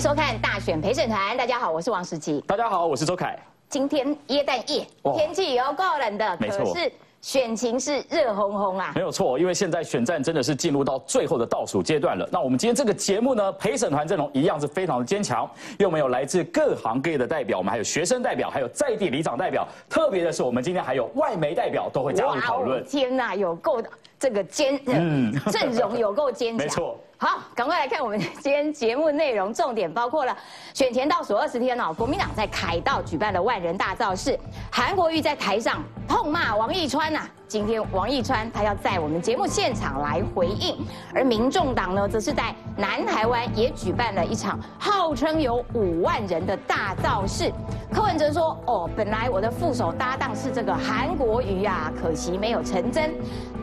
迎收看大选陪审团。大家好，我是王石琪。大家好，我是周凯。今天耶诞夜，天气有够冷的，可是。选情是热烘烘啊，没有错，因为现在选战真的是进入到最后的倒数阶段了。那我们今天这个节目呢，陪审团阵容一样是非常的坚强，因为我们有来自各行各业的代表，我们还有学生代表，还有在地里长代表。特别的是，我们今天还有外媒代表都会加入讨论。天哪，有够这个坚，嗯，阵容有够坚强。没错。好，赶快来看我们今天节目内容，重点包括了选前倒数二十天哦，国民党在凯道举办了万人大造势，韩国瑜在台上痛骂王义川呐。今天王义川他要在我们节目现场来回应，而民众党呢，则是在南台湾也举办了一场号称有五万人的大造势。柯文哲说：“哦，本来我的副手搭档是这个韩国瑜啊，可惜没有成真。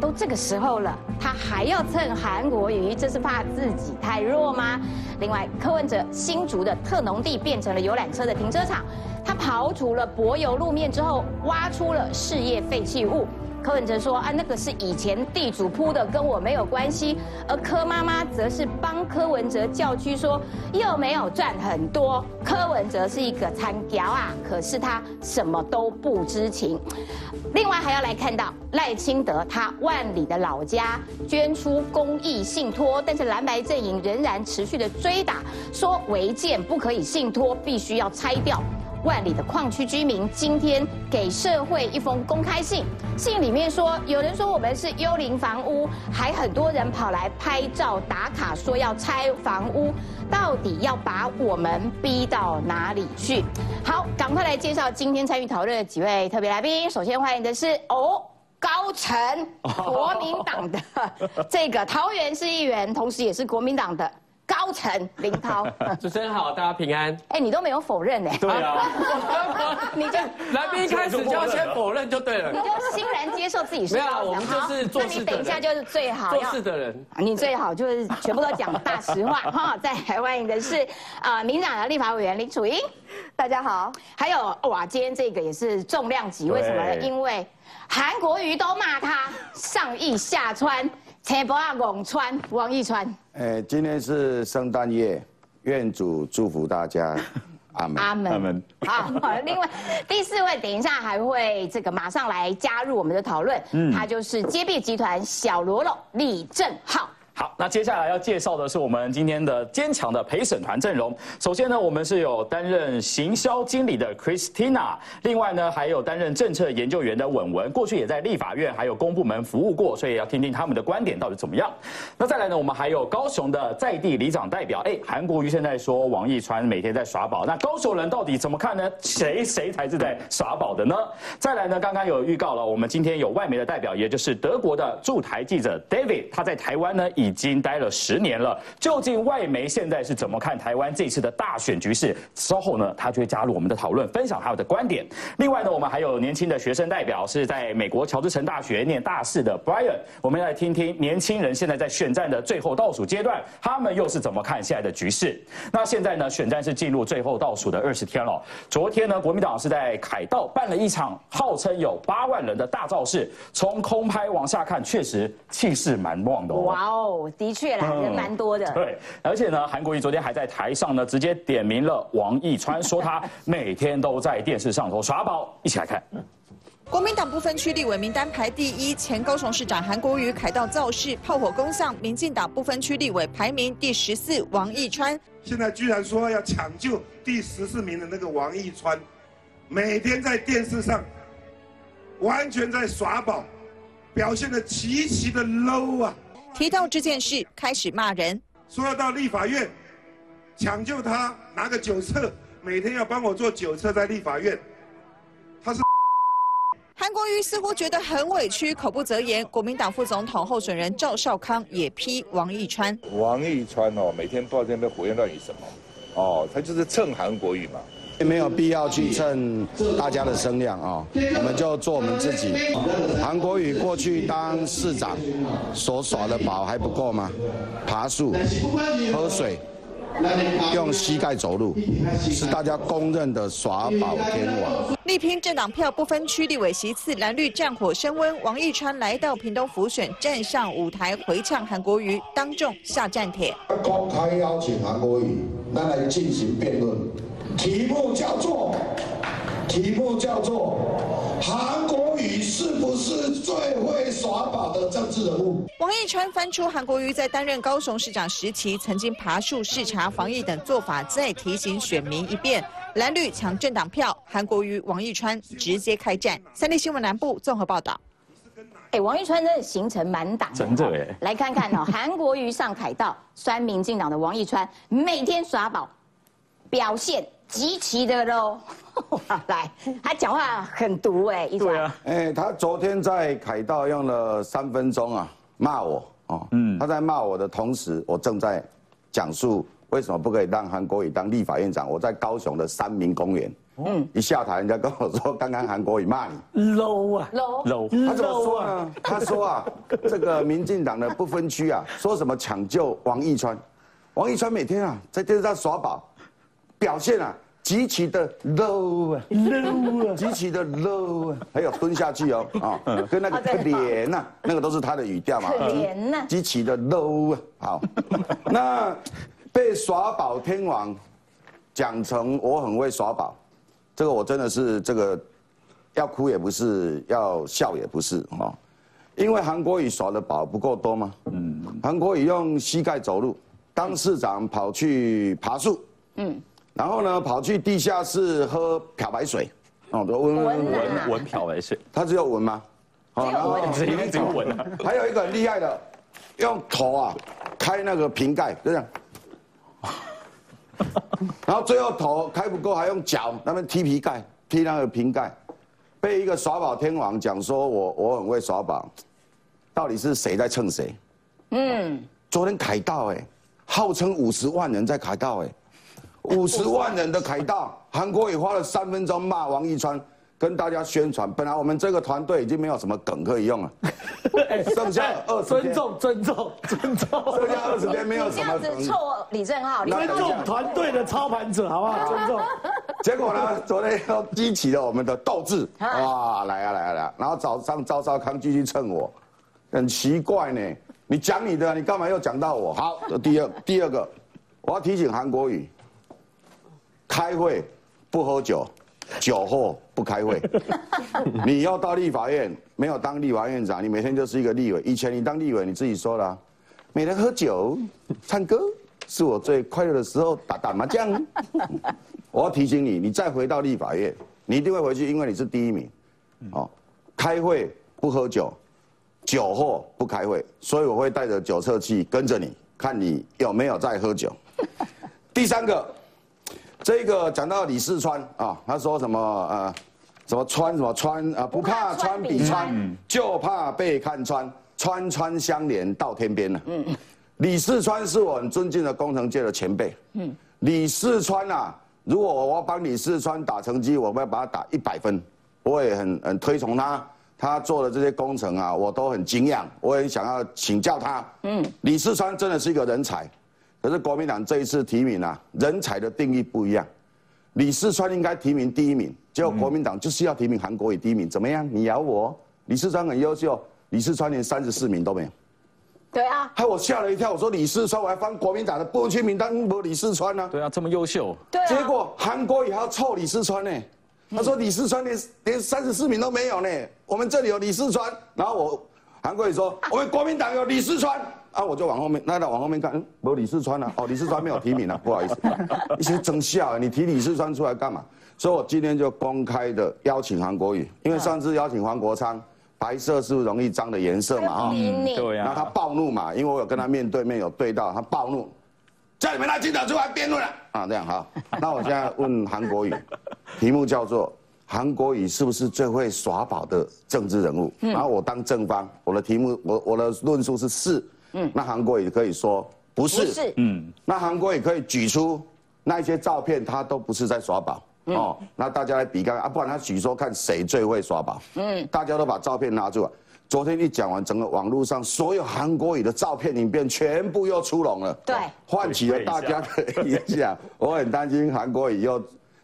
都这个时候了，他还要蹭韩国瑜，这是怕自己太弱吗？”另外，柯文哲新竹的特农地变成了游览车的停车场，他刨除了柏油路面之后，挖出了事业废弃物。柯文哲说：“啊，那个是以前地主铺的，跟我没有关系。”而柯妈妈则是帮柯文哲叫屈说：“又没有赚很多。”柯文哲是一个参屌啊，可是他什么都不知情。另外还要来看到赖清德他万里的老家捐出公益信托，但是蓝白阵营仍然持续的追打，说违建不可以信托，必须要拆掉。万里的矿区居民今天给社会一封公开信，信里面说，有人说我们是幽灵房屋，还很多人跑来拍照打卡，说要拆房屋，到底要把我们逼到哪里去？好，赶快来介绍今天参与讨论的几位特别来宾。首先欢迎的是哦，高层国民党的这个桃园市议员，同时也是国民党的。高层林涛，主持人好，大家平安。哎，你都没有否认呢？对啊，你就 来宾一开始就要先否认就对了。你就欣然接受自己是没有，我们就是做事的人。那你等一下就是最好做事的人，你最好就是全部都讲大实话哈。在台湾的是啊，民党的立法委员林楚英，大家好。还有哇，今天这个也是重量级，为什么呢？因为韩国瑜都骂他上亿下川。车博啊，王川王一川。哎，今天是圣诞夜，愿主祝福大家，阿门。阿门。阿门。好，另外第四位，等一下还会这个马上来加入我们的讨论。嗯，他就是街臂集团小罗罗李正浩。好，那接下来要介绍的是我们今天的坚强的陪审团阵容。首先呢，我们是有担任行销经理的 Christina，另外呢，还有担任政策研究员的文文，过去也在立法院还有公部门服务过，所以要听听他们的观点到底怎么样。那再来呢，我们还有高雄的在地里长代表，哎，韩国瑜现在说王义川每天在耍宝，那高雄人到底怎么看呢？谁谁才是在耍宝的呢？再来呢，刚刚有预告了，我们今天有外媒的代表，也就是德国的驻台记者 David，他在台湾呢以已经待了十年了，究竟外媒现在是怎么看台湾这次的大选局势？稍后呢，他就会加入我们的讨论，分享他的观点。另外呢，我们还有年轻的学生代表是在美国乔治城大学念大四的 Brian，我们来听听年轻人现在在选战的最后倒数阶段，他们又是怎么看现在的局势？那现在呢，选战是进入最后倒数的二十天了。昨天呢，国民党是在凯道办了一场号称有八万人的大造势，从空拍往下看，确实气势蛮旺的。哇哦！的确啦，人蛮多的。对，而且呢，韩国瑜昨天还在台上呢，直接点名了王义川，说他 每天都在电视上头耍宝。一起来看，国民党不分区立委名单排第一，前高雄市长韩国瑜凯道造势，炮火攻向；民进党不分区立委排名第十四，王义川现在居然说要抢救第十四名的那个王义川，每天在电视上完全在耍宝，表现的极其的 low 啊！提到这件事，开始骂人，说要到立法院抢救他，拿个酒测，每天要帮我做酒测在立法院。他是 韩国瑜似乎觉得很委屈，口不择言。国民党副总统候选人赵少康也批王义川。王义川哦，每天不知道在那边胡言乱语什么，哦，他就是蹭韩国瑜嘛。也没有必要去蹭大家的声量啊，我们就做我们自己。韩国瑜过去当市长所耍的宝还不够吗？爬树、喝水、用膝盖走路，是大家公认的耍宝天王。力拼政党票不分区立委席次，蓝绿战火升温。王义川来到屏东府选，站上舞台回呛韩国瑜，当众下战帖。公开邀请韩国瑜。那来进行辩论，题目叫做，题目叫做，韩国瑜是不是最会耍宝的政治人物？王义川翻出韩国瑜在担任高雄市长时期曾经爬树视察防疫等做法，再提醒选民一遍。蓝绿抢政党票，韩国瑜、王义川直接开战。三立新闻南部综合报道。哎，王一川真的行程满档，真的哎。来看看哦，韩国瑜上凯道，酸民进党的王义川每天耍宝，表现极其的喽。来，他讲话很毒哎，对啊，哎，他昨天在凯道用了三分钟啊，骂我哦，嗯，他在骂我的同时，我正在讲述。为什么不可以让韩国瑜当立法院长？我在高雄的三民公园，嗯，一下台人家跟我说，刚刚韩国瑜骂你。low 啊，low，他怎么说呢？他说啊，这个民进党的不分区啊，说什么抢救王义川，王义川每天啊在电视上耍宝，表现啊极其的 low 啊，low 啊，极其的 low 啊，还有蹲下去哦，啊，跟那个可怜呐，那个都是他的语调嘛，可怜呐，极其的 low 啊，好，那。被耍宝天王讲成我很会耍宝，这个我真的是这个要哭也不是，要笑也不是啊。因为韩国瑜耍的宝不够多吗？嗯，韩国瑜用膝盖走路，当市长跑去爬树，嗯，然后呢跑去地下室喝漂白水，哦，闻闻闻闻漂白水，他只有闻吗？好，然后只有只有闻啊。还有一个很厉害的，用头啊开那个瓶盖，就这样。然后最后头开不够，还用脚那边踢皮盖，踢那个瓶盖，被一个耍宝天王讲说我我很会耍宝，到底是谁在蹭谁？嗯，昨天凯道哎，号称五十万人在凯道哎，五十万人的凯道，韩国也花了三分钟骂王一川。跟大家宣传，本来我们这个团队已经没有什么梗可以用了，剩下二十天，尊重尊重尊重，剩下二十天没有什么梗。臭李正浩，尊重团队的操盘者，好不好？尊重。结果呢，昨天又激起了我们的斗志，哇，来啊来啊来！然后早上赵少康继续蹭我，很奇怪呢，你讲你的，你干嘛又讲到我？好，第二第二个，我要提醒韩国瑜，开会不喝酒。酒后不开会，你要到立法院没有当立法院长，你每天就是一个立委。以前你当立委，你自己说了，每天喝酒、唱歌是我最快乐的时候，打打麻将。我要提醒你，你再回到立法院，你一定会回去，因为你是第一名。哦，开会不喝酒，酒后不开会，所以我会带着酒测器跟着你，看你有没有在喝酒。第三个。这个讲到李四川啊，他说什么呃，什么穿什么穿啊，不怕穿比穿，就怕被看穿，穿穿相连到天边了。嗯，李四川是我很尊敬的工程界的前辈。嗯，李四川啊，如果我要帮李四川打成绩，我要把他打一百分，我也很很推崇他，他做的这些工程啊，我都很敬仰，我也想要请教他。嗯，李四川真的是一个人才。可是国民党这一次提名啊，人才的定义不一样。李四川应该提名第一名，结果国民党就是要提名韩国瑜第一名，怎么样？你咬我？李四川很优秀，李四川连三十四名都没有。对啊，害我吓了一跳。我说李四川，我还翻国民党的不分区名单，不李四川呢。对啊，这么优秀。对啊。结果韩国瑜还要凑李四川呢。他说李四川连连三十四名都没有呢。我们这里有李四川，然后我韩国瑜说我们国民党有李四川。啊，我就往后面，那那往后面看，嗯，有李世川啊，哦，李世川没有提名啊，不好意思，一些真笑，你提李世川出来干嘛？所以我今天就公开的邀请韩国瑜，因为上次邀请黄国昌，白色是不是容易脏的颜色嘛？哈，对呀，然后他暴怒嘛，因为我有跟他面对面有对到，他暴怒，叫你们拿记者出来辩论了啊，这样好，那我现在问韩国瑜，题目叫做韩国瑜是不是最会耍宝的政治人物？然后我当正方，我的题目我我的论述是是。嗯，那韩国也可以说不是，是，嗯，那韩国也可以举出那些照片，他都不是在耍宝，哦，那大家来比看啊，不然他举说看谁最会耍宝，嗯，大家都把照片拿出来，昨天一讲完，整个网络上所有韩国语的照片、影片全部又出笼了，对，唤起了大家的影响，我很担心韩国语又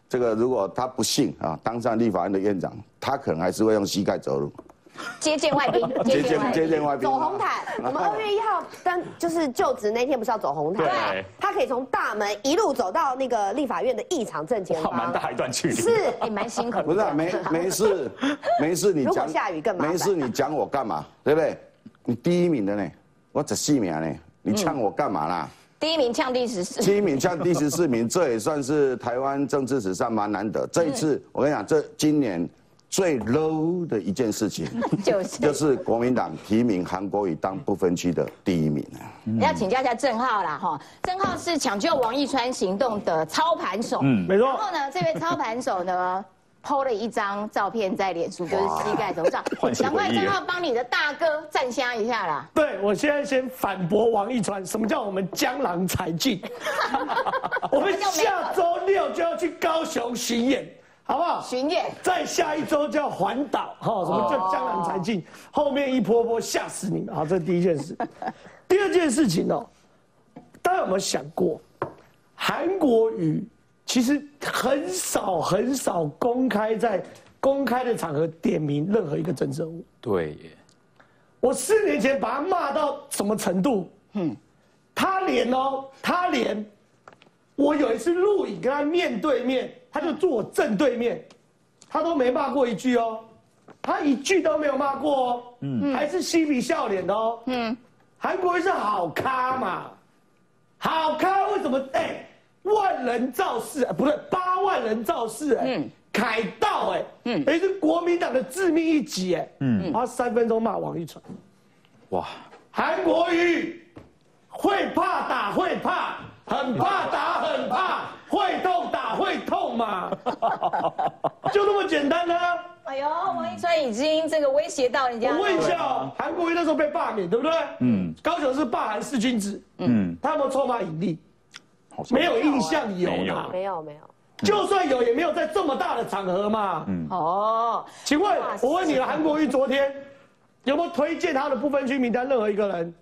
这个，如果他不幸啊当上立法院的院长，他可能还是会用膝盖走路。接见外宾，接见接见外宾走红毯，我们二月一号登就是就职那天不是要走红毯？对，他可以从大门一路走到那个立法院的议场正前方，蛮，大一段距离。是也蛮辛苦的。不是、啊、没没事 没事，你如果讲下雨更麻烦没事，你讲我干嘛？对不对？你第一名的呢，我十四名呢，你呛我干嘛啦？第一名呛第十四，第一名呛第十四名，这也算是台湾政治史上蛮难得。这一次，我跟你讲，这今年最 low 的一件事情，就是。就是国民党提名韩国瑜当不分区的第一名啊。要请教一下郑浩啦，哈，郑浩是抢救王一川行动的操盘手，嗯，没错。然后呢，这位操盘手呢，PO 了一张照片在脸书，就是膝盖头上。赶快回忆郑浩帮你的大哥站下一下啦。对，我现在先反驳王一川，什么叫我们江郎才尽？我们下周六就要去高雄巡演，好不好？巡演再下一周就要环岛，哈，什么叫江南才尽？后面一波波吓死你们，好，这是第一件事。第二件事情哦，大家有没有想过，韩国瑜其实很少很少公开在公开的场合点名任何一个政治人物。对耶，我四年前把他骂到什么程度？嗯，他连哦，他连我有一次录影跟他面对面，他就坐我正对面，他都没骂过一句哦，他一句都没有骂过哦，嗯，还是嬉皮笑脸的哦，嗯，韩国瑜是好咖嘛，好咖为什么？哎，万人造势，哎不对，八万人造势，哎，凯道，哎，嗯，也是国民党的致命一击，哎，嗯，他三分钟骂王一传。哇，韩国瑜会怕打会怕，很怕打很怕，会痛打会痛嘛，就那么简单啊！哎呦，王一川已经这个威胁到人家。我问一下哦，韩国瑜那时候被罢免，对不对？嗯。高雄是罢韩四君子，嗯，他有没有臭骂引力？好像没有印象有没有啦，没有没有，就算有，也没有在这么大的场合嘛。嗯。哦，请问，我问你了，韩国瑜昨天有没有推荐他的不分区名单任何一个人？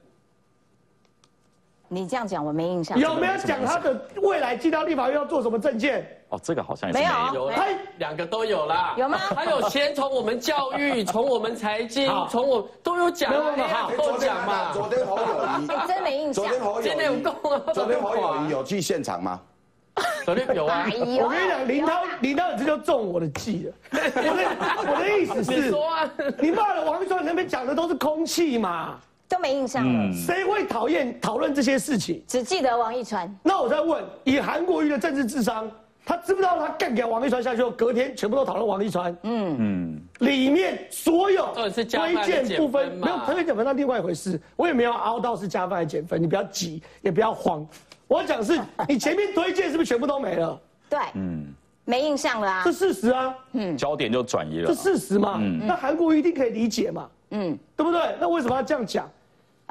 你这样讲我没印象。有没有讲他的未来进到立法院要做什么证件？哦，这个好像也是没有他，两个都有啦。有吗他有先从我们教育，从我们财经好，从我都有讲啊，没有没有好都讲嘛。昨天侯友谊，哎，真没印象昨。天侯友今天有谊，空啊，昨天侯友谊有去现场吗？昨天有啊我跟你讲，林涛，林涛，你这就中我的计了。我的我的意思是，你骂了王一川那边讲的都是空气嘛，都没印象了，谁会讨厌讨论这些事情？只记得王一川。那我再问，以韩国瑜的政治智商，他知不知道他干掉王一川下去后，隔天全部都讨论王一川？嗯嗯，里面所有推荐部分没有推荐减分，那另外一回事。我也没有凹到是加分还是减分，你不要急，也不要慌。我要讲是，你前面推荐是不是全部都没了？对，嗯，没印象了啊这。事实啊，嗯焦点就转移了这。事实嘛。那韩国瑜一定可以理解嘛，嗯，对不对？那为什么要这样讲？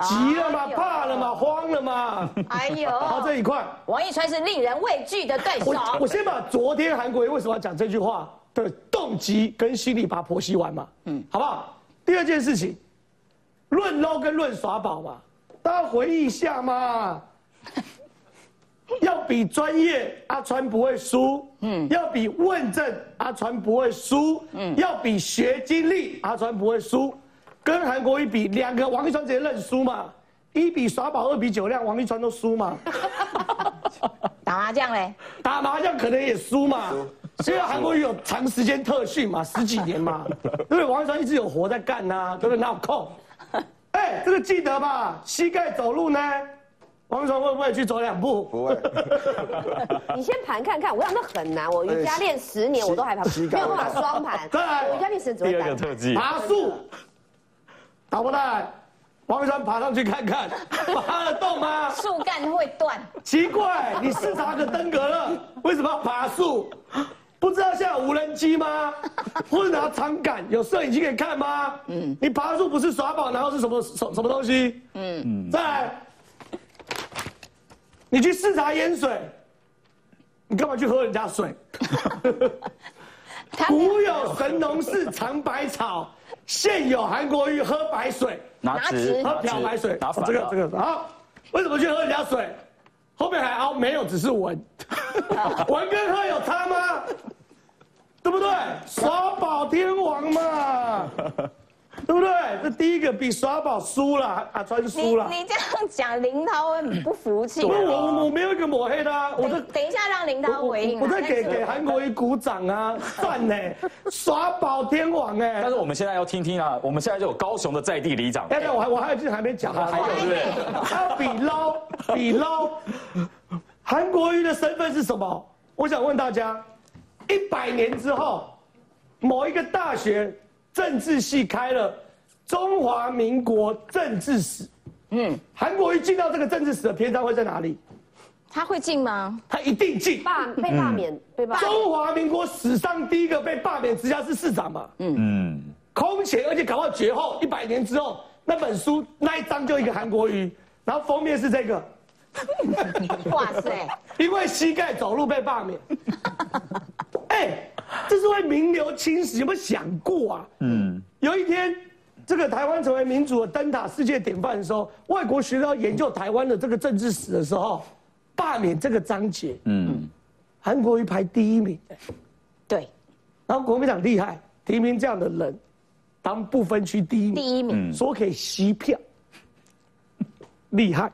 急了嘛，哎呦怕了嘛，慌了嘛。哎呦，好，这一块。王一川是令人畏惧的对手。我我先把昨天韩国瑜为什么要讲这句话的动机跟心理把它剖析完嘛，嗯，好不好？第二件事情，论 low 跟论耍宝嘛，大家回忆一下嘛。要比专业，阿川不会输。嗯，要比问政，阿川不会输。嗯，要比学经历，阿川不会输。跟韩国一比，两个王一川直接认输嘛。一比耍宝，二比酒量，王一川都输嘛。打麻将嘞，打麻将可能也输嘛，因为韩国瑜有长时间特训嘛，十几年嘛，对不对？王一川一直有活在干呐、对不对？哪有空？哎，这个记得吧？膝盖走路呢，王一川会不会去走两步？不会，你先盘看看，我想那很难，我瑜伽练十年我都还盘，膝盖没有办法双盘，再来瑜伽练十年只第二会单盘。个特技，爬树，打不来？王一川爬上去看看，爬得动吗？树干会断。奇怪，你视察个登革热，为什么要爬树？不知道现在有无人机吗？或者拿长杆，有摄影机可以看吗？嗯，你爬树不是耍宝，然后是什么什什么东西？嗯，再来，你去视察淹水，你干嘛去喝人家水？古有神农氏尝百草，现有韩国瑜喝白水。拿拿纸纸喝漂白水，拿反哦这个这个好，为什么去喝人家水？后面还凹没有，只是闻，闻跟喝有差吗？对不对？耍宝天王嘛，对不对？这第一个比耍宝输了，阿川你输了。你这样讲，林涛会很不服气。不是我我我没有一个抹黑的啊，我在等等一下让林涛回应啊。我在给给韩国瑜鼓掌啊，赞呢，耍宝天王哎但。是我们现在要听听啊，我们现在就有高雄的在地里长，要不然我还我还有句还没讲啊，还有对不对？还要比捞比捞，韩国瑜的身份是什么？我想问大家，一百年之后，某一个大学政治系开了中华民国政治史，嗯，韩国瑜进到这个政治史的篇章会在哪里？他会进吗？他一定进。罢被罢免，被罢免。中华民国史上第一个被罢免直辖市市长嘛，嗯，空前，而且搞到绝后，一百年之后，那本书那一章就一个韩国瑜，然后封面是这个，哇塞！因为膝盖走路被罢免。哎，这是会名留青史，有没有想过啊？嗯，有一天，这个台湾成为民主的灯塔、世界典范的时候，外国学校研究台湾的这个政治史的时候，罢免这个章节，嗯，韩国瑜排第一名。对，然后国民党厉害，提名这样的人当不分区第一名，第一名。说可以吸票，厉害，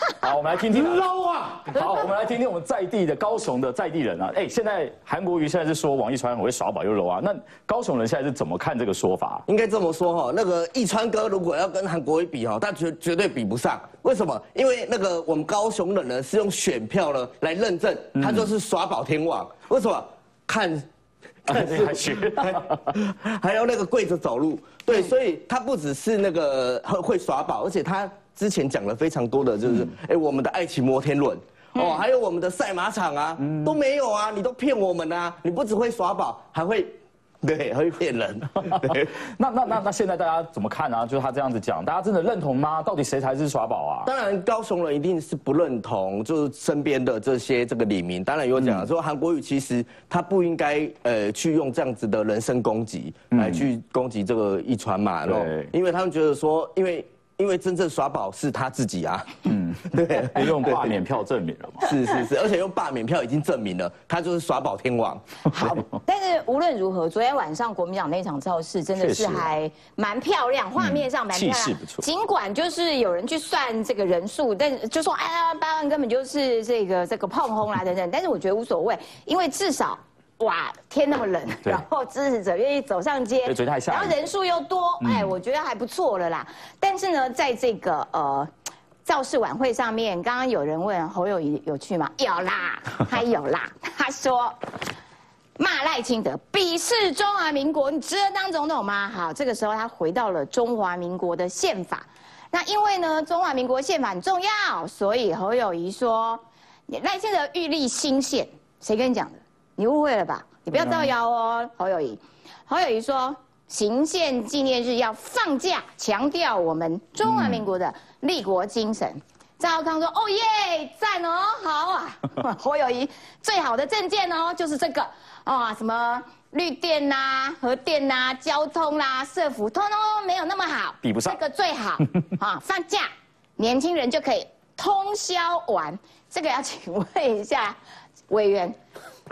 好，我们来听听啊。捞啊！好，我们来听听我们在地的高雄的在地人啊。哎，现在韩国瑜现在是说王一川很会耍宝又 low 啊，那高雄人现在是怎么看这个说法？应该这么说哈，那个一川哥如果要跟韩国瑜比哈，他绝绝对比不上。为什么？因为那个我们高雄人呢是用选票呢来认证，他就是耍宝天王。为什么？看。看还学，还要那个跪着走路，对，所以他不只是那个会会耍宝，而且他之前讲了非常多的，就是哎，我们的爱情摩天轮，哦，还有我们的赛马场啊，都没有啊，你都骗我们啊，你不只会耍宝，还会。对，会骗人。对，那那那那现在大家怎么看啊？就是他这样子讲，大家真的认同吗？到底谁才是耍宝啊？当然，高雄人一定是不认同，就是身边的这些这个李明，当然有讲说韩国瑜其实他不应该呃去用这样子的人身攻击来去攻击这个一传嘛，对，因为他们觉得说，因为。因为真正耍宝是他自己啊，嗯，对，用罢免票证明了嘛，是是是，而且用罢免票已经证明了他就是耍宝天王。好，但是无论如何，昨天晚上国民党那场造势真的是还蛮漂亮，画面上蛮漂亮，尽管就是有人去算这个人数，但就说哎呀八万根本就是这个这个碰轰啦等等，但是我觉得无所谓，因为至少。哇，天那么冷，然后支持者愿意走上街，然后人数又多，哎，我觉得还不错了啦。但是呢，在这个呃造势晚会上面，刚刚有人问侯友谊有去吗？有啦，他有啦。他说骂赖清德，鄙视中华民国，你值得当总统吗？好，这个时候他回到了中华民国的宪法。那因为呢，中华民国宪法很重要，所以侯友谊说赖清德欲立新宪，谁跟你讲的？你误会了吧？你不要造谣哦，侯友谊。侯友谊说，行宪纪念日要放假，强调我们中华民国的立国精神。赵康说：“哦耶，赞哦，好啊。”侯友谊最好的证件哦，就是这个啊，什么绿电呐、核电呐、交通啦、社福，通通没有那么好，比不上这个最好啊。放假，年轻人就可以通宵玩。这个要请问一下委员。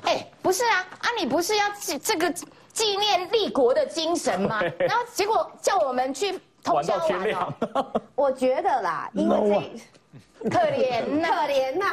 哎，不是啊，啊，你不是要这这个纪念立国的精神吗？然后结果叫我们去通宵玩哦。我觉得啦，因为这可怜呐，可怜呐。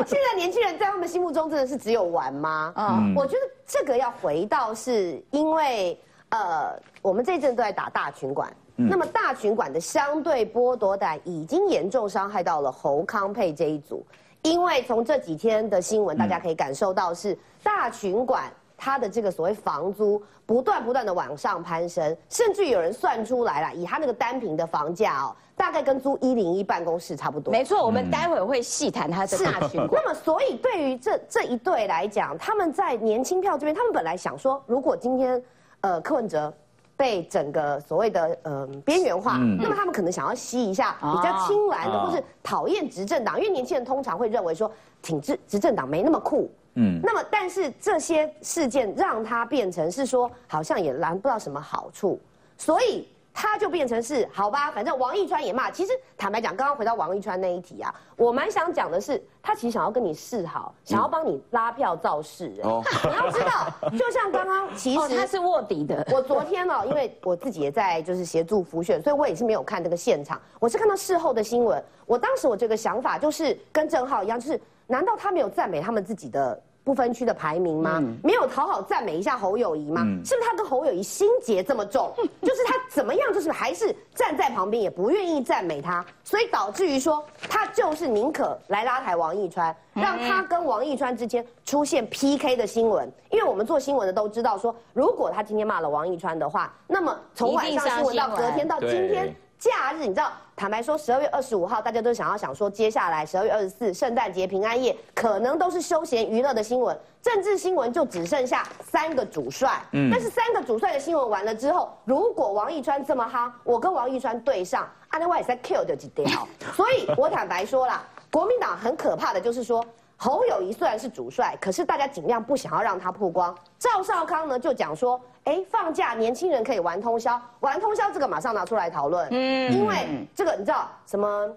现在年轻人在他们心目中真的是只有玩吗？嗯，我觉得这个要回到是因为呃，我们这一阵都在打大群馆，那么大群管的相对剥夺感已经严重伤害到了侯康佩这一组。因为从这几天的新闻，大家可以感受到是大群馆它的这个所谓房租不断不断的往上攀升，甚至有人算出来了，以他那个单平的房价哦，大概跟租一零一办公室差不多。没错，我们待会会细谈它的大群馆。那么，所以对于这这一对来讲，他们在年轻票这边，他们本来想说，如果今天呃柯文哲。被整个所谓的呃边缘化，那么他们可能想要吸一下比较青蓝的，或是讨厌执政党，因为年轻人通常会认为说挺执执政党没那么酷。嗯，那么但是这些事件让他变成是说好像也拦不到什么好处，所以。他就变成是好吧，反正王一川也骂。其实坦白讲，刚刚回到王一川那一题啊，我蛮想讲的是，他其实想要跟你示好，想要帮你拉票造势。哦，你要知道，就像刚刚，其实他是卧底的。我昨天哦，因为我自己也在就是协助浮选，所以我也是没有看这个现场，我是看到事后的新闻。我当时我这个想法就是跟郑浩一样，就是难道他没有赞美他们自己的？不分区的排名吗？没有讨好赞美一下侯友谊吗？是不是他跟侯友谊心结这么重？就是他怎么样，就是还是站在旁边也不愿意赞美他，所以导致于说他就是宁可来拉抬王一川，让他跟王一川之间出现 PK 的新闻。因为我们做新闻的都知道，说如果他今天骂了王一川的话，那么从晚上新闻到隔天到今天。假日，你知道，坦白说，十二月二十五号，大家都想要想说，接下来十二月二十四，圣诞节、平安夜，可能都是休闲娱乐的新闻，政治新闻就只剩下三个主帅。嗯，但是三个主帅的新闻完了之后，如果王一川这么夯，我跟王一川对上，阿内外也在 kill 就几条。所以我坦白说啦，国民党很可怕的就是说。侯友谊虽然是主帅，可是大家尽量不想要让他曝光。赵少康呢就讲说，哎，放假年轻人可以玩通宵，玩通宵这个马上拿出来讨论，嗯，因为这个你知道什么？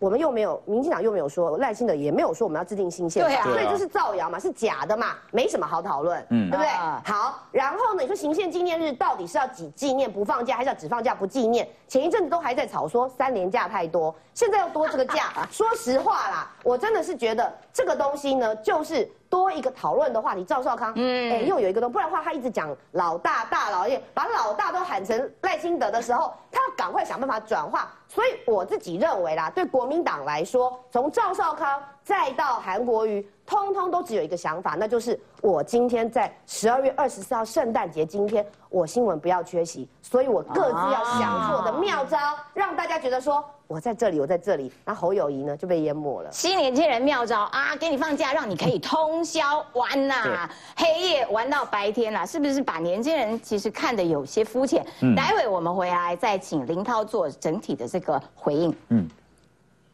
我们又没有，民进党又没有说赖清德也没有说我们要制定新宪法，所以这是造谣嘛，是假的嘛，没什么好讨论，嗯，对不对？好，然后呢，你说行宪纪念日到底是要几纪念不放假，还是要只放假不纪念？前一阵子都还在吵说三年假太多，现在又多这个假，说实话啦，我真的是觉得这个东西呢，就是多一个讨论的话题。赵少康，嗯，哎，又有一个东，不然的话他一直讲老大大老爷，把老大都喊成赖清德的时候，他要赶快想办法转化。所以我自己认为啦，对国民党来说，从赵少康再到韩国瑜，通通都只有一个想法，那就是我今天在十二月二十四号圣诞节今天，我新闻不要缺席，所以我各自要想出我的妙招，让大家觉得说。我在这里，我在这里，那侯友谊呢就被淹没了。新年轻人妙招啊，给你放假，让你可以通宵玩呐，黑夜玩到白天啦，是不是把年轻人其实看得有些肤浅？待会我们回来再请林涛做整体的这个回应。嗯，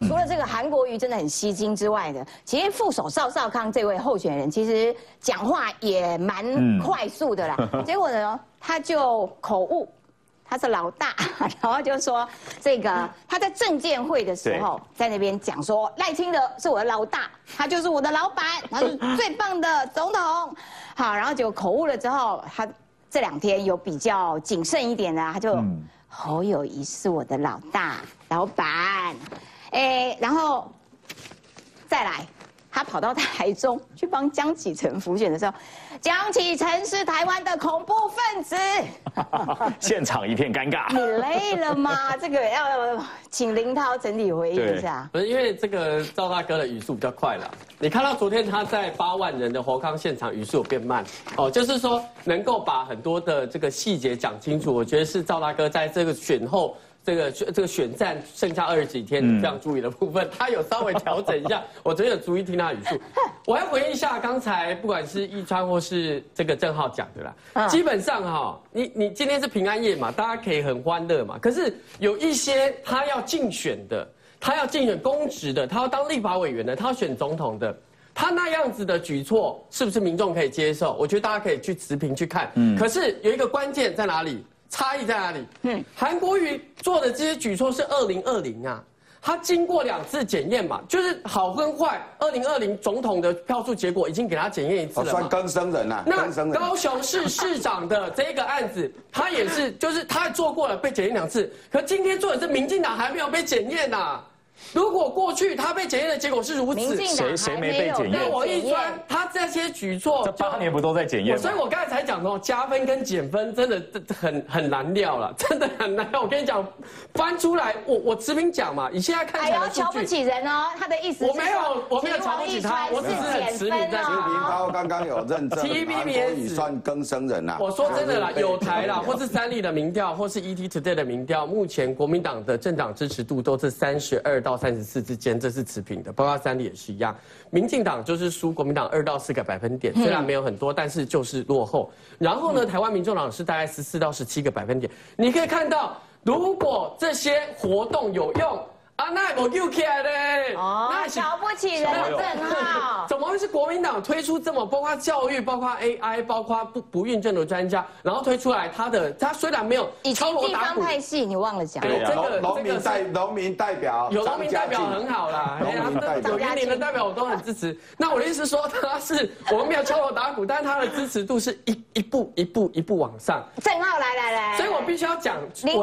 除了这个韩国瑜真的很吸睛之外的，其实副手赵少康这位候选人其实讲话也蛮快速的啦，结果呢他就口误。他是老大，然后就说这个他在证监会的时候，在那边讲说赖清德是我的老大，他就是我的老板，他是最棒的总统。好，然后就口误了之后，他这两天有比较谨慎一点的，他就侯友谊是我的老大老板，哎，然后再来。他跑到台中去帮江启臣复选的时候，江启臣是台湾的恐怖分子，现场一片尴尬。你累了吗？这个要请林涛整体回应一下。不是因为这个赵大哥的语速比较快了，你看到昨天他在八万人的活康现场语速有变慢哦，就是说能够把很多的这个细节讲清楚，我觉得是赵大哥在这个选后。这个这个选战剩下二十几天，非常注意的部分，他有稍微调整一下。我昨天有注意听他语速。我要回应一下刚才不管是易川或是这个郑浩讲的啦。基本上哈，你你今天是平安夜嘛，大家可以很欢乐嘛。可是有一些他要竞选的，他要竞选公职的，他要当立法委员的，他要选总统的，他那样子的举措是不是民众可以接受？我觉得大家可以去持平去看。嗯。可是有一个关键在哪里？差异在哪里？嗯，韩国瑜做的这些举措是二零二零啊，他经过两次检验嘛，就是好跟坏。二零二零总统的票数结果已经给他检验一次了算更生人呐。那高雄市市长的这个案子，他也是，就是他做过了被检验两次，可今天做的是民进党还没有被检验呐。如果过去他被检验的结果是如此，谁谁没被检验？那我一专他这些举措，这八年不都在检验？所以我刚才才讲说，加分跟减分真的很很难料了，真的很难料。我跟你讲，翻出来，我我持平讲嘛，你现在看起来瞧不起人哦，他的意思我没有我没有瞧不起他，我只是很持平在。持平他刚刚有认证，也算更生人呐。我说真的啦，有台啦，或是三立的民调，或是 ET Today 的民调，目前国民党的政党支持度都是三十二到三十四之间。这是持平的，包括三里也是一样。民进党就是输国民党二到四个百分点，虽然没有很多，但是就是落后。然后呢，台湾民众党是大概十四到十七个百分点。你可以看到，如果这些活动有用，啊，那也没救起来嘞。哦，瞧不起人的郑浩。怎么会是国民党推出这么包括教育、包括 AI、包括不不孕症的专家，然后推出来他的他虽然没有敲锣打鼓，派系你忘了讲。对，这个农民代农民代表有农民代表很好啦，有年龄的代表我都很支持。那我的意思说他是我们没有敲锣打鼓，但是他的支持度是一一步一步一步往上。郑浩来来来，所以我必须要讲，所以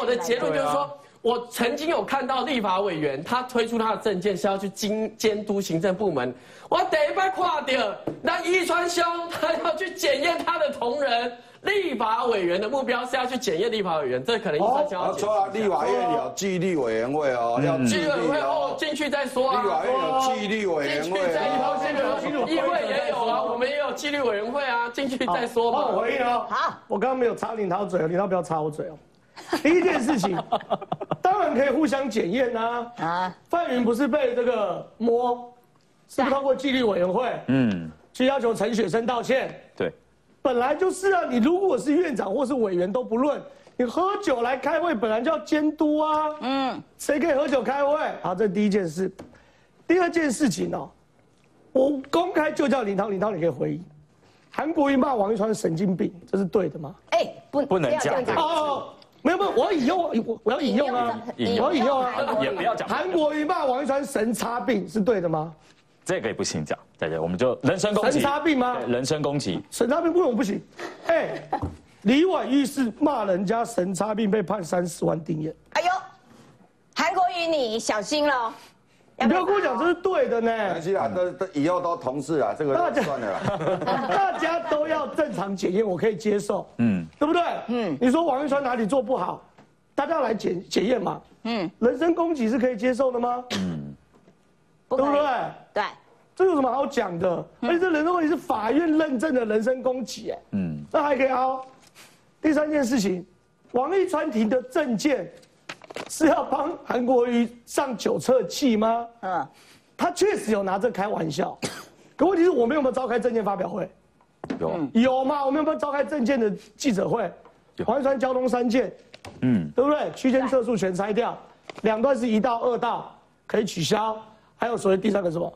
我的结论就是说。我曾经有看到立法委员，他推出他的证件是要去监监督行政部门。我得一摆看到，那易川兄他要去检验他的同仁。立法委员的目标是要去检验立法委员，这可能易川兄要错啊，立法院有纪律委员会哦，要纪律委员会哦，进去再说啊。立法院有纪律委员会，进去再说。议会也有啊，我们也有纪律委员会啊，进去再说嘛。我回应哦，好，我刚刚没有插领导嘴，领导不要插我嘴哦。第一件事情，当然可以互相检验呐。啊，范云不是被这个摸，是不是通过纪律委员会？嗯，去要求陈雪生道歉。对，本来就是啊。你如果是院长或是委员都不论，你喝酒来开会本来就要监督啊。嗯，谁可以喝酒开会？好，这第一件事。第二件事情哦，我公开就叫林涛，林涛你可以回应。韩国瑜骂王一川神经病，这是对的吗？哎，不，不能讲。哦。没有没有，我要引用，我我要引用啊，我要引用啊，也不要讲。韩国瑜骂王一川神差病是对的吗？这个也不行讲，大家我们就人身攻击。神差病吗？人身攻击。神差病为什么不行？哎，李婉玉是骂人家神差病被判三十万定谳。哎呦，韩国瑜你小心喽。你不要跟我讲这是对的呢。没关系啊，都都以后都同事啊，这个算了啦。大家都要正常检验，我可以接受。嗯，对不对？嗯，你说王一川哪里做不好，大家来检检验嘛。嗯，人身攻击是可以接受的吗？嗯，对不对？对，这有什么好讲的？而且这人身攻击是法院认证的人身攻击，哎，嗯，那还可以凹。第三件事情，王一川庭的证件。是要帮韩国瑜上九测器吗？嗯，他确实有拿这开玩笑，可问题是我们有没有召开证件发表会？有有吗？我们有没有召开证件的记者会？环川交通三件，嗯，对不对？区间测速全拆掉，两段是一道、二道可以取消，还有所谓第三个什么？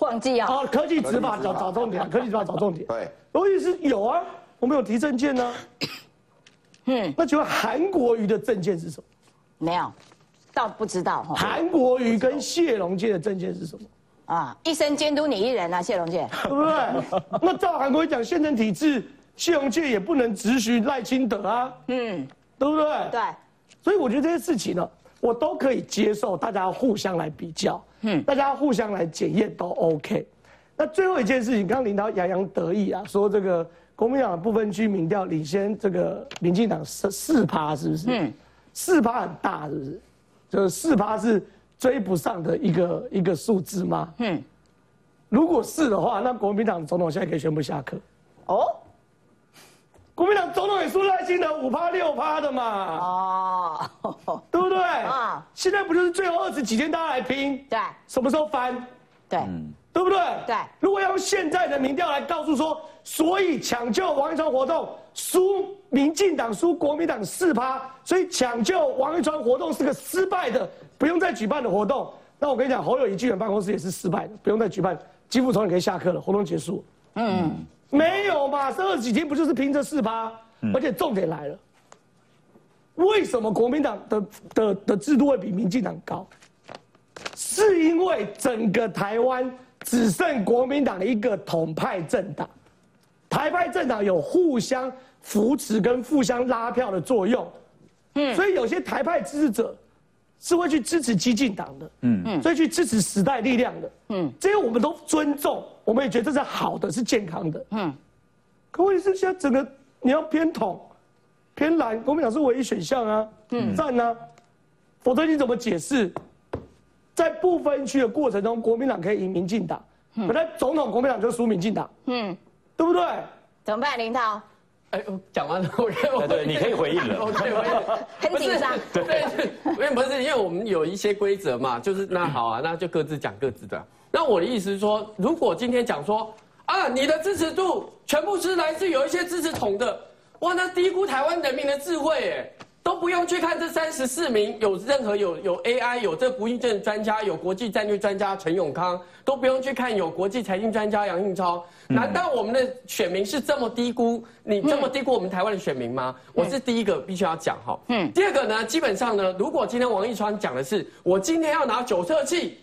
忘记啊？哦，科技执法找找重点，科技执法找重点。对，问题是有啊，我们有提证件呢。嗯，那请问韩国瑜的证件是什么？没有，倒不知道哈。韩国瑜跟谢龙介的证件是什么？啊，一生监督你一人啊，谢龙介，对不对？那照韩国瑜讲，宪政体制，谢龙介也不能直询赖清德啊，嗯，对不对？对。所以我觉得这些事情呢，我都可以接受，大家互相来比较，嗯，大家互相来检验都 OK。那最后一件事情，刚刚领导洋洋得意啊，说这个国民党部分区民调领先这个民进党四四趴，是不是？嗯。四趴很大，是不是？就是四趴是追不上的一个一个数字吗？嗯，如果是的话，那国民党总统现在可以宣布下课。哦，国民党总统也输赖清德五趴六趴的嘛？哦，对不对？啊，现在不就是最后二十几天大家来拼？对，什么时候翻？对，对不对？对，如果要用现在的民调来告诉说，所以抢救王一川活动。输民进党输国民党四趴，所以抢救王一川活动是个失败的，不用再举办的活动。那我跟你讲，侯友谊剧院办公室也是失败的，不用再举办。基副总理可以下课了，活动结束。嗯，没有嘛？这二十几天不就是拼这四趴？而且重点来了，为什么国民党的的的制度会比民进党高？是因为整个台湾只剩国民党一个统派政党。台派政党有互相扶持跟互相拉票的作用，嗯，所以有些台派支持者是会去支持激进党的，嗯。嗯，所以去支持时代力量的，嗯，这些我们都尊重，我们也觉得这是好的，是健康的，嗯。可问题是现在整个你要偏统、偏蓝，国民党是唯一选项啊，嗯，赞呢，否则你怎么解释，在不分区的过程中，国民党可以赢民进党，本来总统国民党就输民进党，嗯。对不对？怎么办，林涛？哎，讲完了，我对对，你可以回应了。可以回应，很紧张。对，因为不是，因为我们有一些规则嘛，就是那好啊，那就各自讲各自的。那我的意思是说，如果今天讲说啊，你的支持度全部是来自有一些支持统的，哇，那低估台湾人民的智慧，哎。都不用去看这三十四名有任何有有 AI 有这不孕症专家有国际战略专家陈永康都不用去看有国际财经专家杨应超，难道我们的选民是这么低估？你这么低估我们台湾的选民吗？我是第一个必须要讲哈，嗯，第二个呢，基本上呢，如果今天王一川讲的是我今天要拿九测器。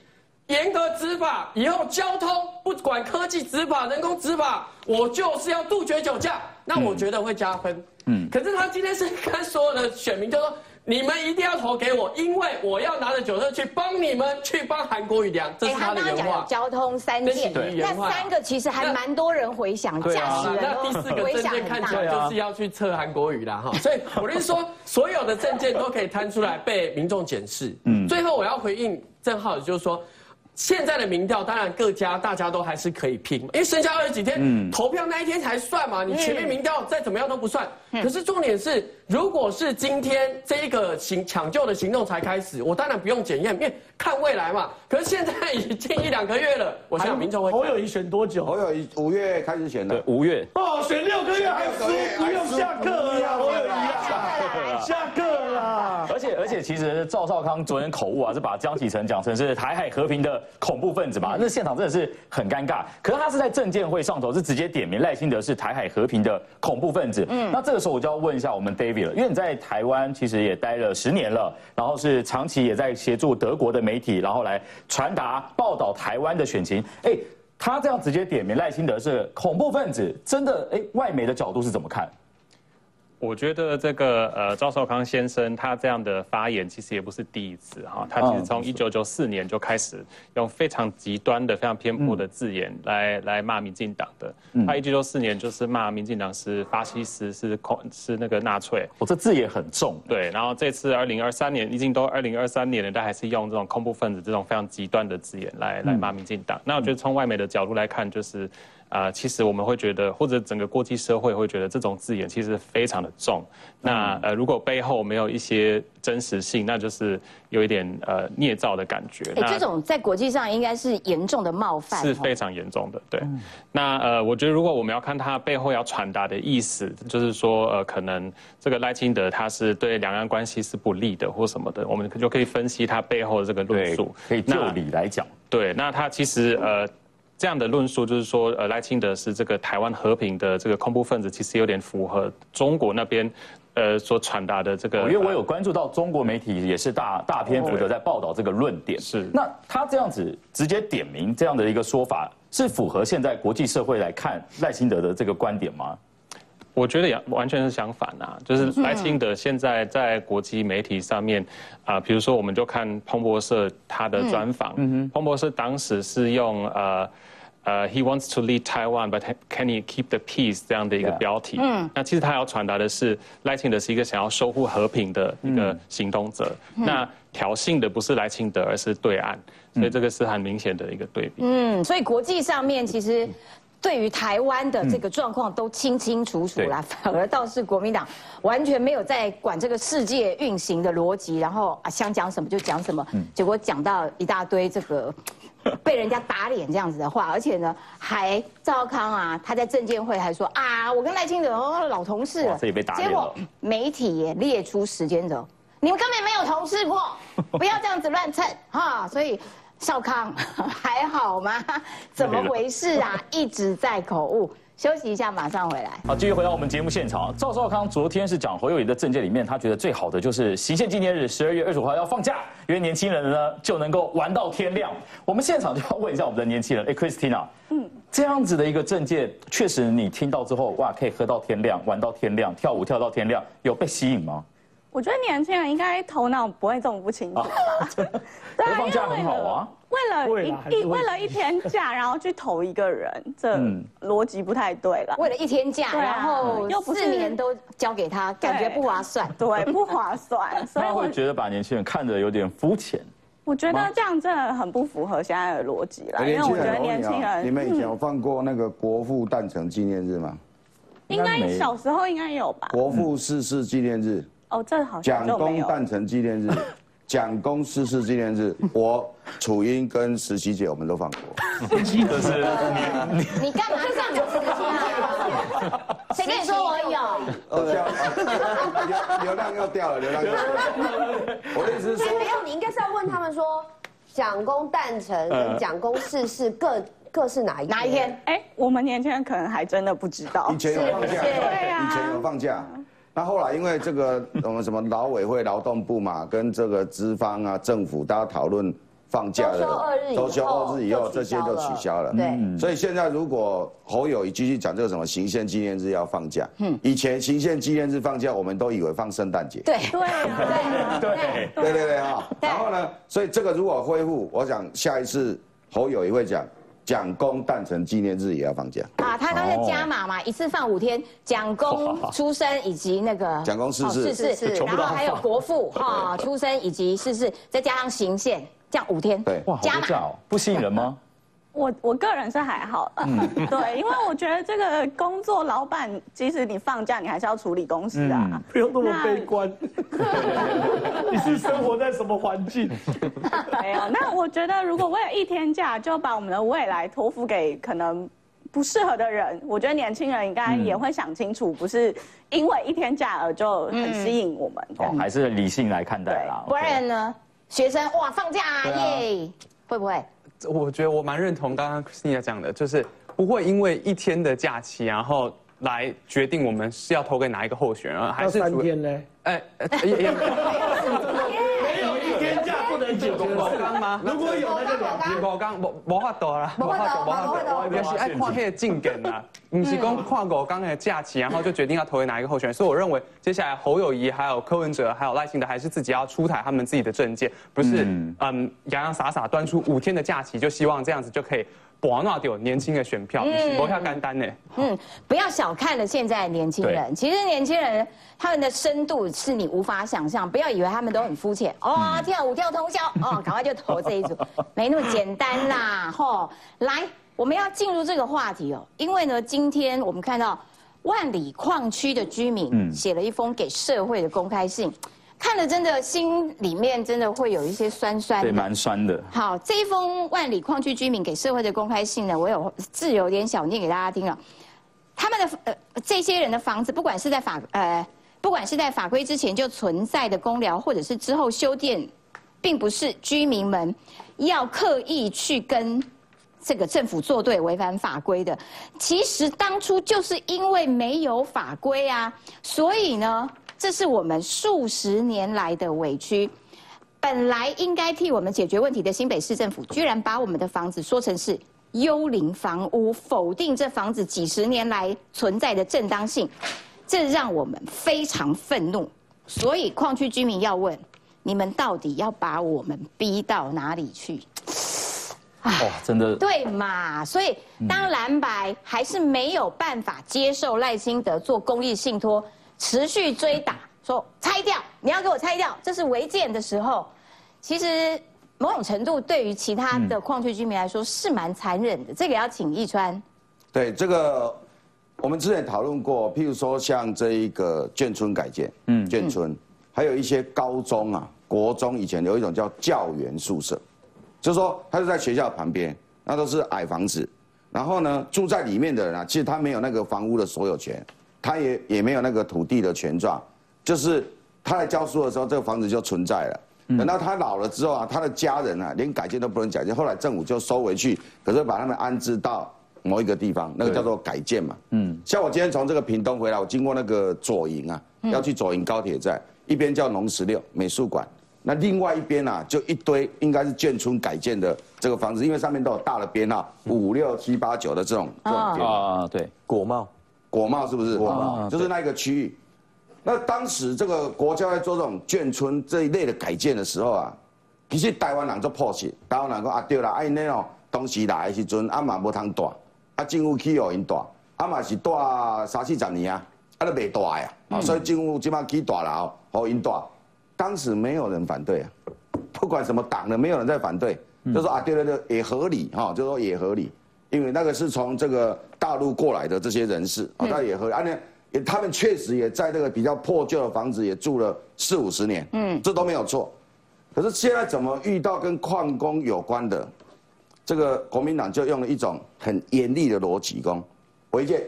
严格执法，以后交通不管科技执法、人工执法，我就是要杜绝酒驾。那我觉得会加分。嗯，可是他今天是跟所有的选民就说，你们一定要投给我，因为我要拿着酒车去帮你们去帮韩国瑜量。这是他的原话。交通三件，那三个其实还蛮多人回想，驾驶人那第四个证件看起来就是要去测韩国瑜啦哈。所以 我是说，所有的证件都可以摊出来被民众检视。嗯，最后我要回应郑浩，就是说。现在的民调，当然各家大家都还是可以拼，因为剩下二十几天，投票那一天才算嘛。你前面民调再怎么样都不算。可是重点是，如果是今天这一个行抢救的行动才开始，我当然不用检验，因为看未来嘛。可是现在已经一两个月了，我想民众会。侯友谊选多久？侯友谊五月开始选的，对，五月。哦，选六个月还输，不用下课了，侯友谊啊，下课了。而且而且，其实赵少康昨天口误啊，是把江启臣讲成是台海和平的。恐怖分子嘛，那现场真的是很尴尬。可是他是在证监会上头，是直接点名赖清德是台海和平的恐怖分子。嗯，那这个时候我就要问一下我们 David 因为你在台湾其实也待了十年了，然后是长期也在协助德国的媒体，然后来传达报道台湾的选情。哎，他这样直接点名赖清德是恐怖分子，真的哎，外媒的角度是怎么看？我觉得这个呃赵少康先生他这样的发言其实也不是第一次哈，他其实从一九九四年就开始用非常极端的、非常偏颇的字眼来来骂民进党的。他一九九四年就是骂民进党是法西斯，是恐是那个纳粹。我这字也很重。对，然后这次二零二三年已经都二零二三年了，他还是用这种恐怖分子这种非常极端的字眼来来骂民进党。那我觉得从外媒的角度来看，就是。啊，其实我们会觉得，或者整个国际社会会觉得这种字眼其实非常的重。那呃，如果背后没有一些真实性，那就是有一点呃捏造的感觉。哎，这种在国际上应该是严重的冒犯，是非常严重的。对，那呃，我觉得如果我们要看他背后要传达的意思，就是说呃，可能这个赖清德他是对两岸关系是不利的或什么的，我们就可以分析他背后的这个论述。可以就理来讲。对，那他其实呃。这样的论述就是说，呃，赖清德是这个台湾和平的这个恐怖分子，其实有点符合中国那边，呃，所传达的这个。因为我有关注到中国媒体也是大大篇幅的在报道这个论点。是。那他这样子直接点名这样的一个说法，是符合现在国际社会来看赖清德的这个观点吗？我觉得也完全是相反啊，就是赖清德现在在国际媒体上面，啊，比如说我们就看彭博社他的专访，彭博社当时是用呃呃，He wants to lead Taiwan, but can he keep the peace 这样的一个标题。嗯，那其实他要传达的是赖清德是一个想要守护和平的一个行动者，那挑衅的不是赖清德，而是对岸，所以这个是很明显的一个对比。嗯，所以国际上面其实。对于台湾的这个状况都清清楚楚啦，反而倒是国民党完全没有在管这个世界运行的逻辑，然后啊想讲什么就讲什么，结果讲到一大堆这个 被人家打脸这样子的话，而且呢还赵康啊他在证监会还说啊我跟赖清德老同事了，结果媒体也列出时间轴，你们根本没有同事过，不要这样子乱蹭哈，所以。少康 还好吗？怎么回事啊？一直在口误。休息一下，马上回来。好，继续回到我们节目现场。赵少康昨天是讲侯友谊的政见里面，他觉得最好的就是行宪纪念日十二月二十五号要放假，因为年轻人呢就能够玩到天亮。我们现场就要问一下我们的年轻人，哎，Christina，嗯，这样子的一个政见，确实你听到之后，哇，可以喝到天亮，玩到天亮，跳舞跳到天亮，有被吸引吗？我觉得年轻人应该头脑不会这么不清楚吧？对啊，放假很好啊。为了一一为了一天假，然后去投一个人，这逻辑不太对了。为了一天假，然后又四年都交给他，感觉不划算。对，不划算。所以会觉得把年轻人看得有点肤浅。我觉得这样真的很不符合现在的逻辑了。因为我觉得年轻人，你们以前有放过那个国父诞辰纪念日吗？应该小时候应该有吧。国父逝世纪念日。哦，这好像蒋公诞辰纪念日，蒋公逝世纪念日，我楚英跟实习姐我们都放过。这是 你你干嘛这样子？谁跟你说我有？流流量又掉了，流量又掉了。我的意思是说，没有，你应该是要问他们说，蒋公诞辰跟蒋公逝世各各是哪一哪一天？哎，我们年轻人可能还真的不知道。以前有放假，对啊，以前有放假。那后来因为这个我们什么劳委会、劳动部嘛，跟这个资方啊、政府大家讨论放假的，周休二日以后，这些就取消了。对，所以现在如果侯友谊继续讲这个什么行宪纪念日要放假，嗯，以前行宪纪念日放假，我们都以为放圣诞节。对对对 对对对对哈。然后呢，所以这个如果恢复，我想下一次侯友谊会讲。蒋公诞辰纪念日也要放假。啊！他刚才加码嘛，一次放五天，蒋公出生以及那个 蒋公逝世，逝世，然后还有国父 哈出生以及逝世，再加上行宪，这样五天，对，哇，加码。不吸引人吗？我我个人是还好，对，因为我觉得这个工作老板，即使你放假，你还是要处理公司啊，不用那么悲观。你是生活在什么环境？没有，那我觉得如果为了一天假就把我们的未来托付给可能不适合的人，我觉得年轻人应该也会想清楚，不是因为一天假而就很吸引我们。哦，还是理性来看待啦。不然呢？学生哇，放假耶，会不会？我觉得我蛮认同刚刚 Christina 讲的，就是不会因为一天的假期，然后来决定我们是要投给哪一个候选人，还是三天呢？哎，也没有一天假不能解决刚吗？如果有那就两天。五刚无无法度啦，无法度，无法度，也是爱看迄个证件啦，不是讲看五刚的假期，然后就决定要投给哪一个候选人。所以我认为接下来侯友谊、还有柯文哲、还有赖清德，还是自己要出台他们自己的证件，不是嗯洋洋洒洒端出五天的假期，就希望这样子就可以。博纳掉年轻的选票，不要干单呢。嗯，不要小看了现在的年轻人，其实年轻人他们的深度是你无法想象。不要以为他们都很肤浅哦，跳舞跳通宵哦，赶快就投这一组，没那么简单啦。吼，来，我们要进入这个话题哦，因为呢，今天我们看到万里矿区的居民写了一封给社会的公开信。看了真的心里面真的会有一些酸酸，对，蛮酸的。好，这一封万里矿区居民给社会的公开信呢，我有字有点小念给大家听了。他们的呃这些人的房子，不管是在法呃不管是在法规之前就存在的公寮，或者是之后修建，并不是居民们要刻意去跟这个政府作对违反法规的。其实当初就是因为没有法规啊，所以呢。这是我们数十年来的委屈，本来应该替我们解决问题的新北市政府，居然把我们的房子说成是幽灵房屋，否定这房子几十年来存在的正当性，这让我们非常愤怒。所以矿区居民要问：你们到底要把我们逼到哪里去？哇，真的对嘛？所以当蓝白还是没有办法接受赖清德做公益信托。持续追打，说拆掉，你要给我拆掉，这是违建的时候。其实某种程度对于其他的矿区居民来说是蛮残忍的。这个要请易川。对这个，我们之前讨论过，譬如说像这一个眷村改建，嗯，眷村，还有一些高中啊、国中以前有一种叫教员宿舍，就是说他是在学校旁边，那都是矮房子，然后呢住在里面的人啊，其实他没有那个房屋的所有权。他也也没有那个土地的权状，就是他在教书的时候，这个房子就存在了。等到他老了之后啊，他的家人啊，连改建都不能改建。后来政府就收回去，可是把他们安置到某一个地方，那个叫做改建嘛。嗯，像我今天从这个屏东回来，我经过那个左营啊，要去左营高铁站，一边叫农十六美术馆，那另外一边啊，就一堆应该是建村改建的这个房子，因为上面都有大的编号，五六七八九的这种这种啊，对，国贸。国贸是不是？国贸就是那个区域。那当时这个国家在做这种眷村这一类的改建的时候啊，其实台湾人做破事，台湾人讲啊对啦，哎那种当时来的时阵啊嘛无通大，啊政府起哦因大，啊嘛是大三四十年啊，啊都未大呀，啊所以政府即马起大楼，好因大，当时没有人反对啊，不管什么党的，没有人在反对，就说啊对对对也合理哈，就说也合理。因为那个是从这个大陆过来的这些人士，啊，他也和啊，那也他们确实也在那个比较破旧的房子也住了四五十年，嗯，这都没有错。可是现在怎么遇到跟矿工有关的，这个国民党就用了一种很严厉的逻辑，讲违建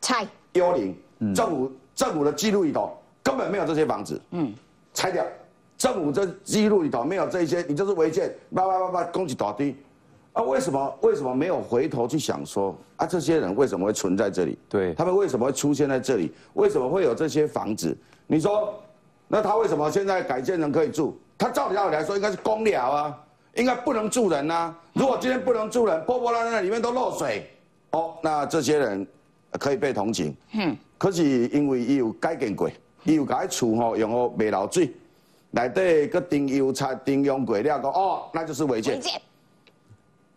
拆幽灵，政府政府的记录里头根本没有这些房子，嗯，拆掉，政府这记录里头没有这些，你就是违建，叭叭叭叭，攻击倒地，啊，为什么为什么没有回头去想说啊，这些人为什么会存在这里？对，他们为什么会出现在这里？为什么会有这些房子？你说，那他为什么现在改建成可以住？他照理来说应该是公寮啊，应该不能住人呐。如果今天不能住人，波波烂烂里面都漏水，哦，那这些人可以被同情。嗯，可是因为伊有改建过，伊有改厝吼用好未漏水，内底个丁油擦丁用过了讲哦，那就是违建。违建。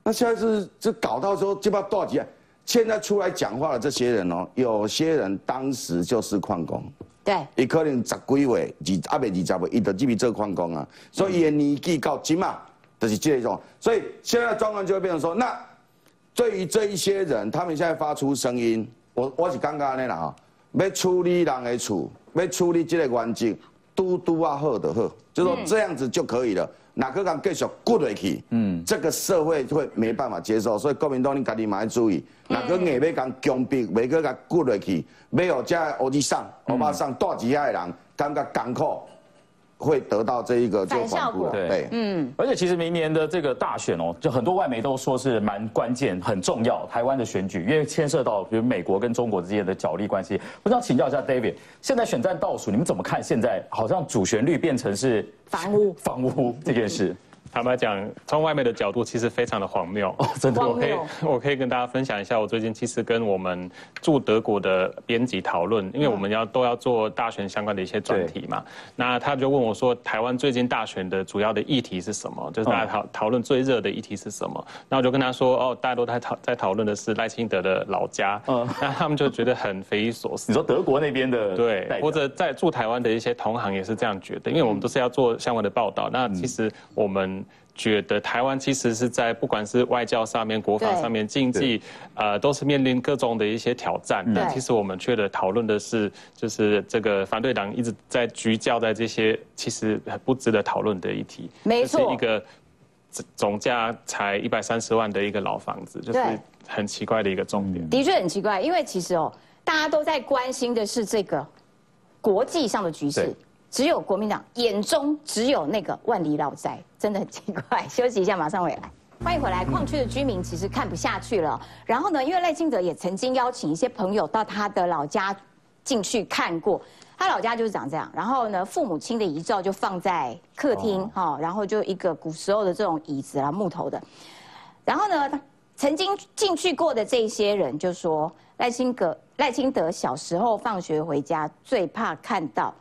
那现在是就搞到说这把多少级啊？现在出来讲话的这些人哦，有些人当时就是矿工。对，伊可能十几岁，二阿伯二十岁，伊就入去做矿工啊，所以伊的年纪到今嘛，就是这种。所以现在状况就会变成说，那对于这一些人，他们现在发出声音，我我是刚刚那啦哈，要处理人的厝，要处理这个环境，嘟嘟啊好的好，就说这样子就可以了。哪个敢继续过下去？嗯，这个社会会没办法接受，所以国民党你家己嘛要注意，哪个硬要讲强逼，每个敢过下去，没有这欧弟上、欧巴上大几下的人，感觉港口。会得到这一个反效果，对，嗯，而且其实明年的这个大选哦，就很多外媒都说是蛮关键、很重要，台湾的选举，因为牵涉到比如美国跟中国之间的角力关系。我想请教一下 David，现在选战倒数，你们怎么看？现在好像主旋律变成是房屋，房屋这件事。坦白讲，从外面的角度，其实非常的荒谬。哦，真的，我可以，我可以跟大家分享一下，我最近其实跟我们驻德国的编辑讨论，因为我们要都要做大选相关的一些专题嘛。那他就问我说，台湾最近大选的主要的议题是什么？就是大家讨讨论最热的议题是什么？那我就跟他说，哦，大家都在讨在讨论的是赖清德的老家。嗯，那他们就觉得很匪夷所思。你说德国那边的对，或者在驻台湾的一些同行也是这样觉得，因为我们都是要做相关的报道。那其实我们。觉得台湾其实是在不管是外交上面、国防上面、经济，呃，都是面临各种的一些挑战。但其实我们却的讨论的是，就是这个反对党一直在聚焦在这些其实不值得讨论的议题。没错，一个总价才一百三十万的一个老房子，就是很奇怪的一个重点。的确很奇怪，因为其实哦，大家都在关心的是这个国际上的局势。只有国民党眼中只有那个万里老宅，真的很奇怪。休息一下，马上回来。欢迎回来。矿区的居民其实看不下去了。然后呢，因为赖清德也曾经邀请一些朋友到他的老家进去看过，他老家就是长这样。然后呢，父母亲的遗照就放在客厅，哈，然后就一个古时候的这种椅子啦，木头的。然后呢，曾经进去过的这些人就说，赖清德赖清德小时候放学回家最怕看到。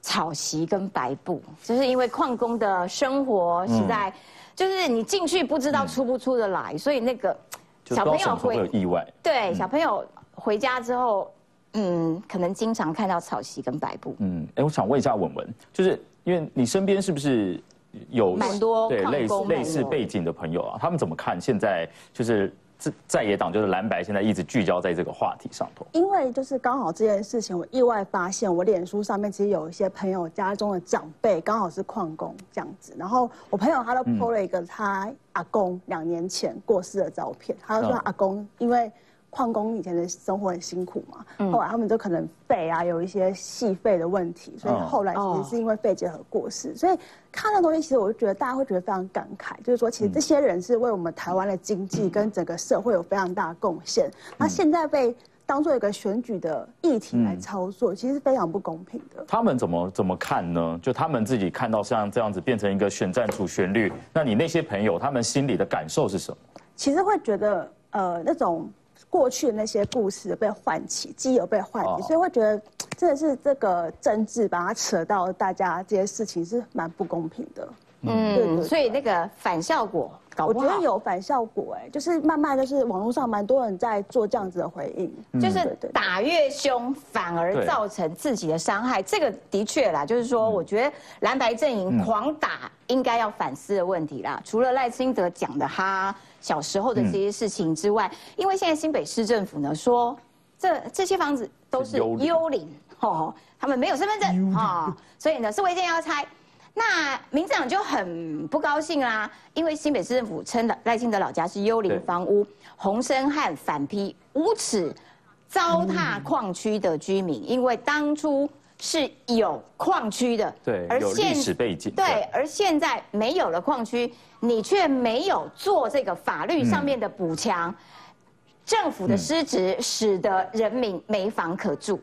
草席跟白布，就是因为矿工的生活实在，就是你进去不知道出不出得来，所以那个小朋友会有意外。对，小朋友回家之后，嗯，可能经常看到草席跟白布。嗯，哎，我想问一下文文，就是因为你身边是不是有蛮多对类似类似背景的朋友啊？他们怎么看现在就是？在在野党就是蓝白，现在一直聚焦在这个话题上头。因为就是刚好这件事情，我意外发现，我脸书上面其实有一些朋友家中的长辈刚好是矿工这样子。然后我朋友他都 po 了一个他阿公两年前过世的照片，他就说阿公因为。矿工以前的生活很辛苦嘛，后来他们就可能肺啊有一些细肺的问题，所以后来其实是因为肺结核过世。所以看那东西，其实我就觉得大家会觉得非常感慨，就是说其实这些人是为我们台湾的经济跟整个社会有非常大的贡献。那现在被当做一个选举的议题来操作，其实是非常不公平的。他们怎么怎么看呢？就他们自己看到像这样子变成一个选战主旋律，那你那些朋友他们心里的感受是什么？其实会觉得呃那种。过去的那些故事被唤起，基友被唤起，所以会觉得真的是这个政治把它扯到大家这些事情是蛮不公平的。嗯，所以那个反效果，我觉得有反效果，哎，就是慢慢就是网络上蛮多人在做这样子的回应，就是打越凶反而造成自己的伤害，这个的确啦，就是说我觉得蓝白阵营狂打应该要反思的问题啦。除了赖清德讲的哈。小时候的这些事情之外，因为现在新北市政府呢说，这这些房子都是幽灵。哦，他们没有身份证哦，所以呢是违建要拆。那民进党就很不高兴啦，因为新北市政府称的赖清德老家是幽灵房屋，洪生汉反批无耻糟蹋矿区的居民，因为当初是有矿区的，对，有历史背景，对，而现在没有了矿区，你却没有做这个法律上面的补强，政府的失职使得人民没房可住。